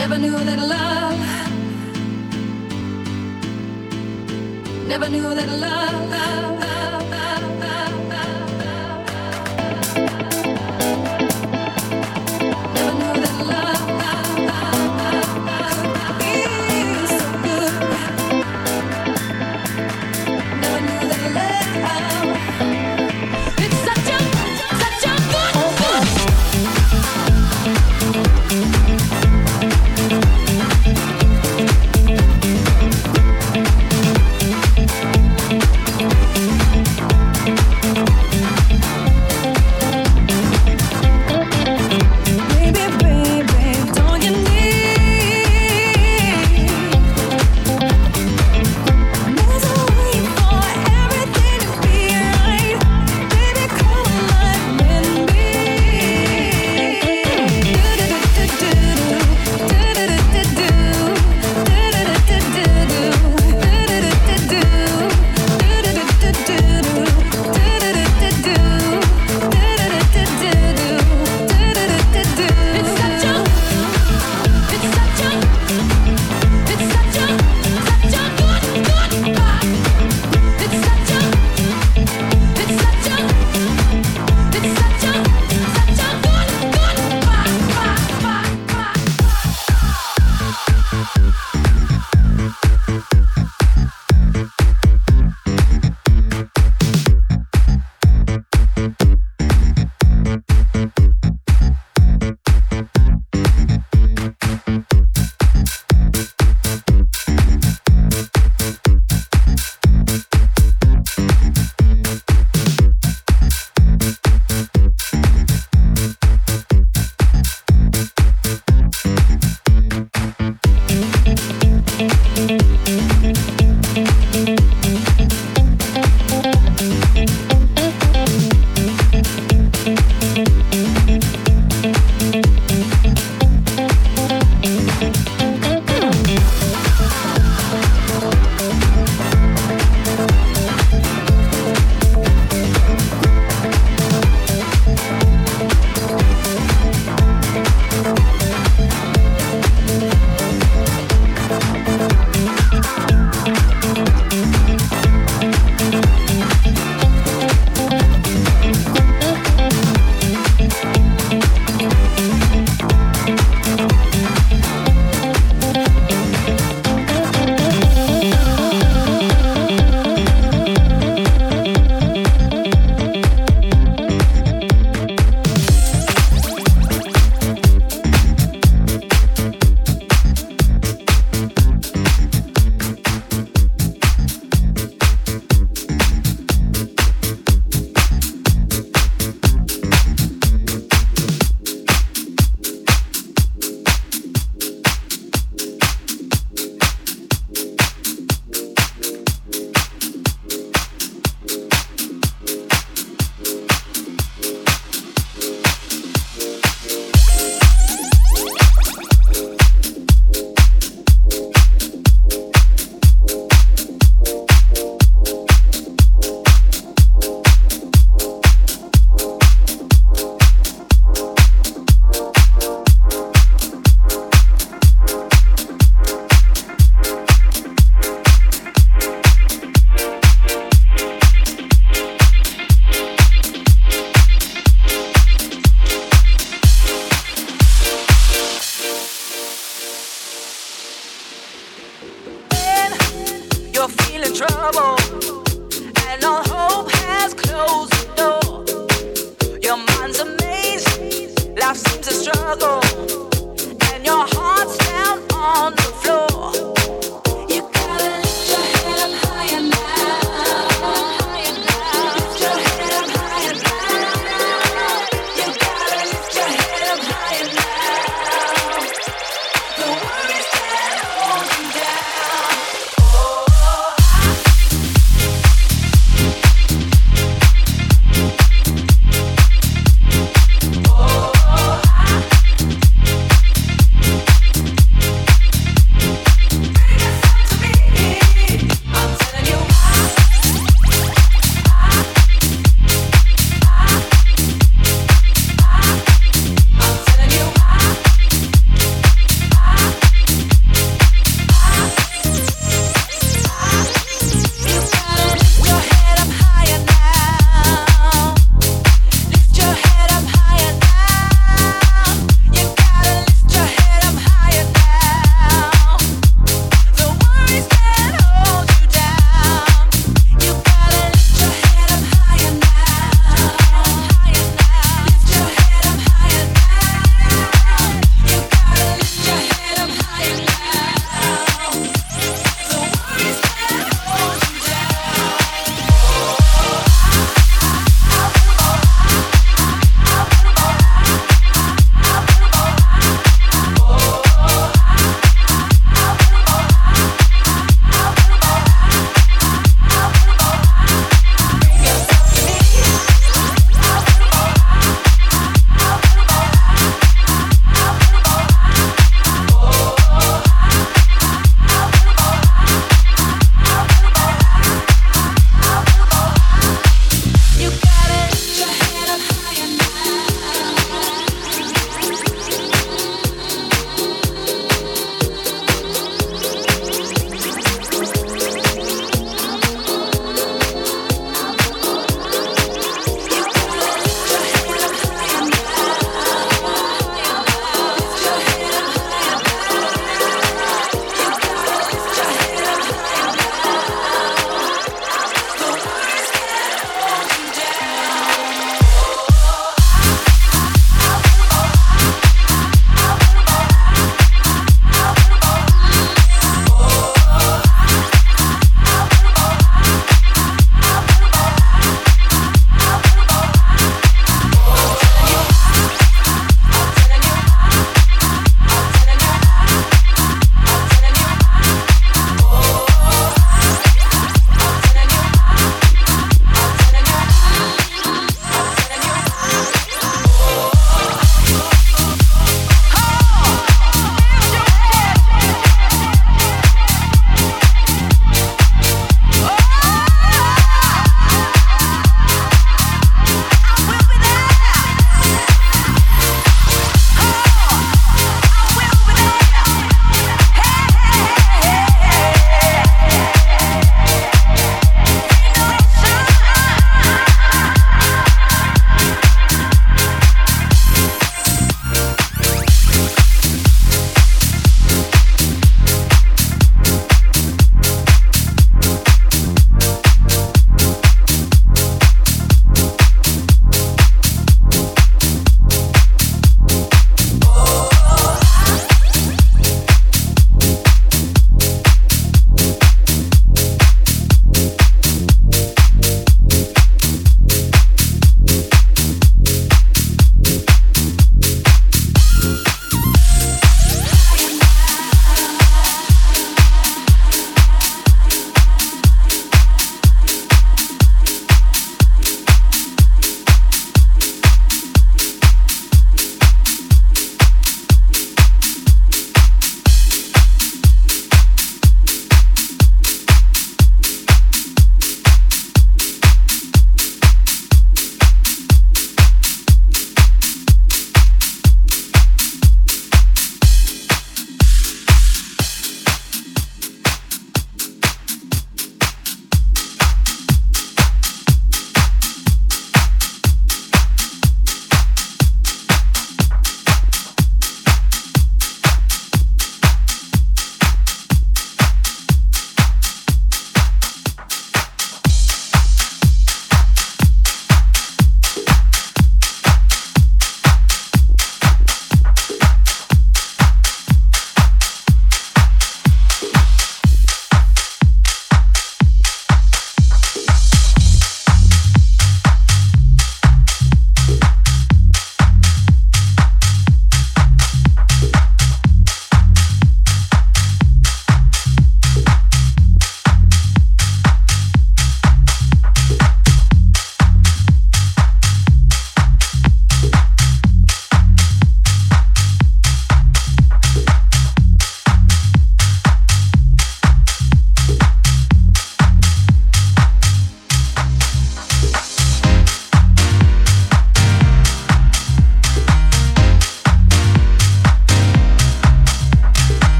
Never knew that love. Never knew that love.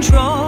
control.